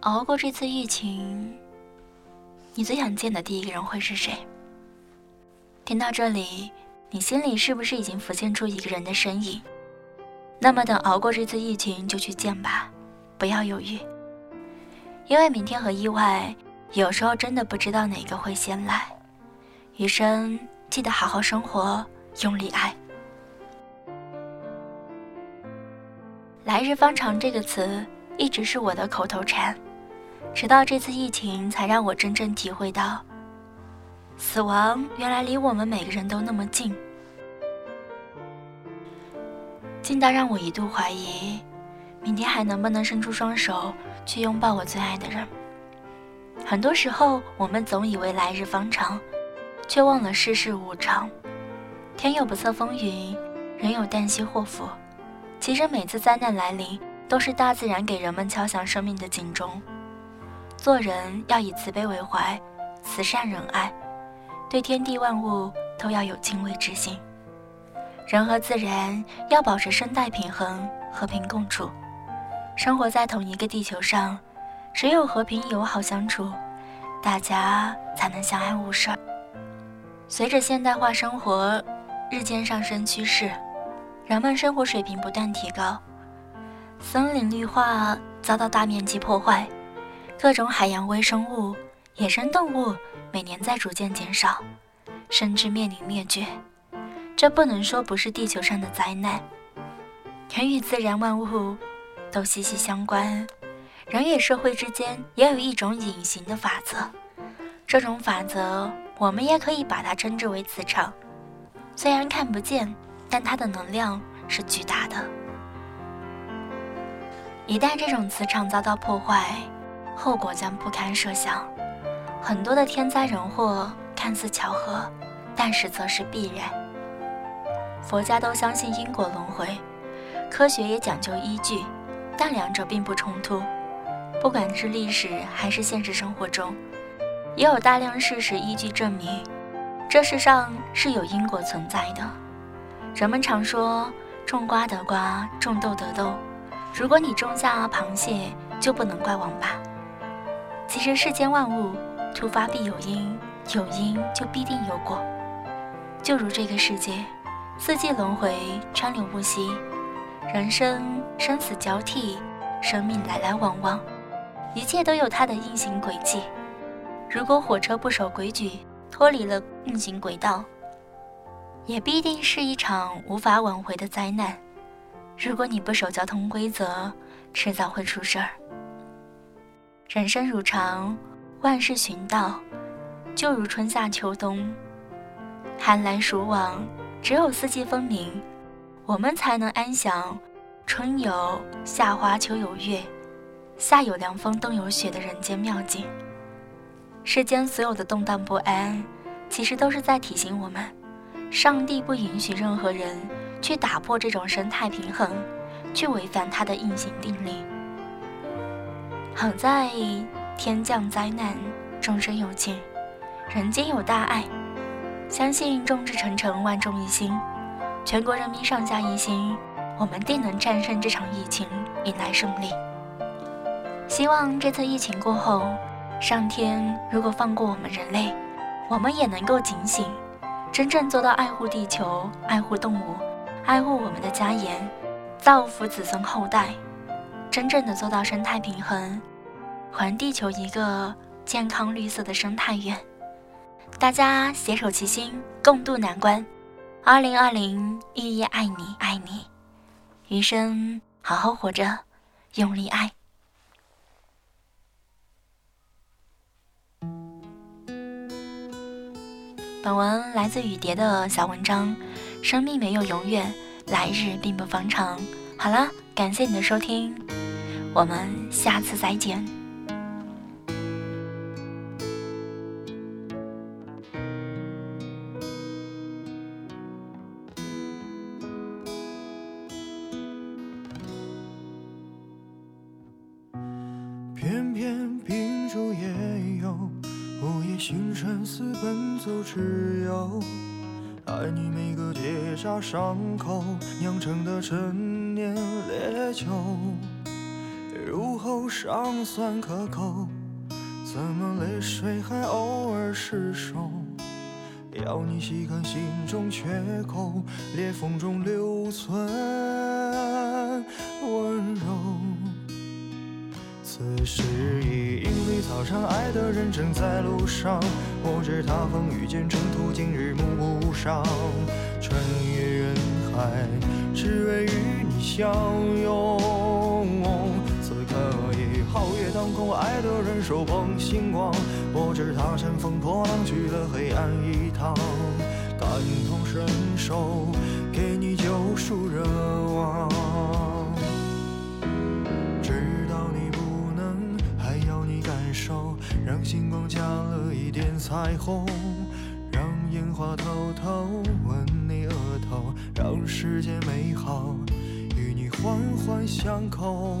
熬过这次疫情，你最想见的第一个人会是谁？听到这里，你心里是不是已经浮现出一个人的身影？那么等熬过这次疫情，就去见吧，不要犹豫，因为明天和意外，有时候真的不知道哪个会先来。余生记得好好生活，用力爱。来日方长这个词一直是我的口头禅。直到这次疫情，才让我真正体会到，死亡原来离我们每个人都那么近，近到让我一度怀疑，明天还能不能伸出双手去拥抱我最爱的人。很多时候，我们总以为来日方长，却忘了世事无常。天有不测风云，人有旦夕祸福。其实每次灾难来临，都是大自然给人们敲响生命的警钟。做人要以慈悲为怀，慈善仁爱，对天地万物都要有敬畏之心。人和自然要保持生态平衡，和平共处。生活在同一个地球上，只有和平友好相处，大家才能相安无事。随着现代化生活日渐上升趋势，人们生活水平不断提高，森林绿化遭到大面积破坏。各种海洋微生物、野生动物每年在逐渐减少，甚至面临灭绝。这不能说不是地球上的灾难。人与自然万物都息息相关，人与社会之间也有一种隐形的法则。这种法则，我们也可以把它称之为磁场。虽然看不见，但它的能量是巨大的。一旦这种磁场遭到破坏，后果将不堪设想，很多的天灾人祸看似巧合，但实则是必然。佛家都相信因果轮回，科学也讲究依据，但两者并不冲突。不管是历史还是现实生活中，也有大量事实依据证明，这世上是有因果存在的。人们常说种瓜得瓜，种豆得豆，如果你种下螃蟹，就不能怪王八。其实世间万物，突发必有因，有因就必定有果。就如这个世界，四季轮回，川流不息，人生生死交替，生命来来往往，一切都有它的运行轨迹。如果火车不守规矩，脱离了运行轨道，也必定是一场无法挽回的灾难。如果你不守交通规则，迟早会出事儿。人生如常，万事寻道，就如春夏秋冬，寒来暑往，只有四季分明，我们才能安享春有夏花，秋有月，夏有凉风，冬有雪的人间妙境。世间所有的动荡不安，其实都是在提醒我们，上帝不允许任何人去打破这种生态平衡，去违反他的运行定律。好在天降灾难，众生有情，人间有大爱。相信众志成城，万众一心，全国人民上下一心，我们定能战胜这场疫情，迎来胜利。希望这次疫情过后，上天如果放过我们人类，我们也能够警醒，真正做到爱护地球、爱护动物、爱护我们的家园，造福子孙后代，真正的做到生态平衡。还地球一个健康绿色的生态园，大家携手齐心，共度难关。二零二零，日夜爱你，爱你，余生好好活着，用力爱。本文来自雨蝶的小文章，生命没有永远，来日并不方长。好了，感谢你的收听，我们下次再见。偏偏秉烛夜游午夜星辰似奔走之友爱你每个结痂伤口酿成的陈年烈酒。入喉。尚算可口，怎么泪水还偶尔失守？要你细看心中缺口，裂缝中留存温柔。此时已莺飞草长，爱的人正在路上。我知他风雨兼程途，经日暮不赏。穿越人海，只为与你相拥。捧星光。我知他乘风破浪去了黑暗一趟，感同身受，给你救赎热望。知道你不能，还要你感受，让星光加了一点彩虹，让烟花偷偷吻你额头，让世界美好与你环环相扣。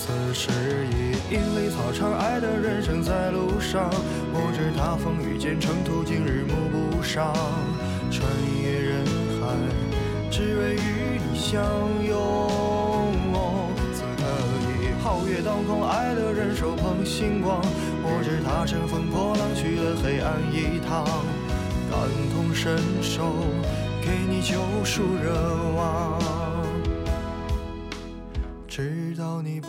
此时已莺飞草长，爱的人正在路上。我知他风雨兼程途，经日暮不赏。穿越人海，只为与你相拥。此刻已皓月当空，爱的人手捧星光。我知他乘风破浪去了黑暗一趟，感同身受，给你救赎热望。知道你不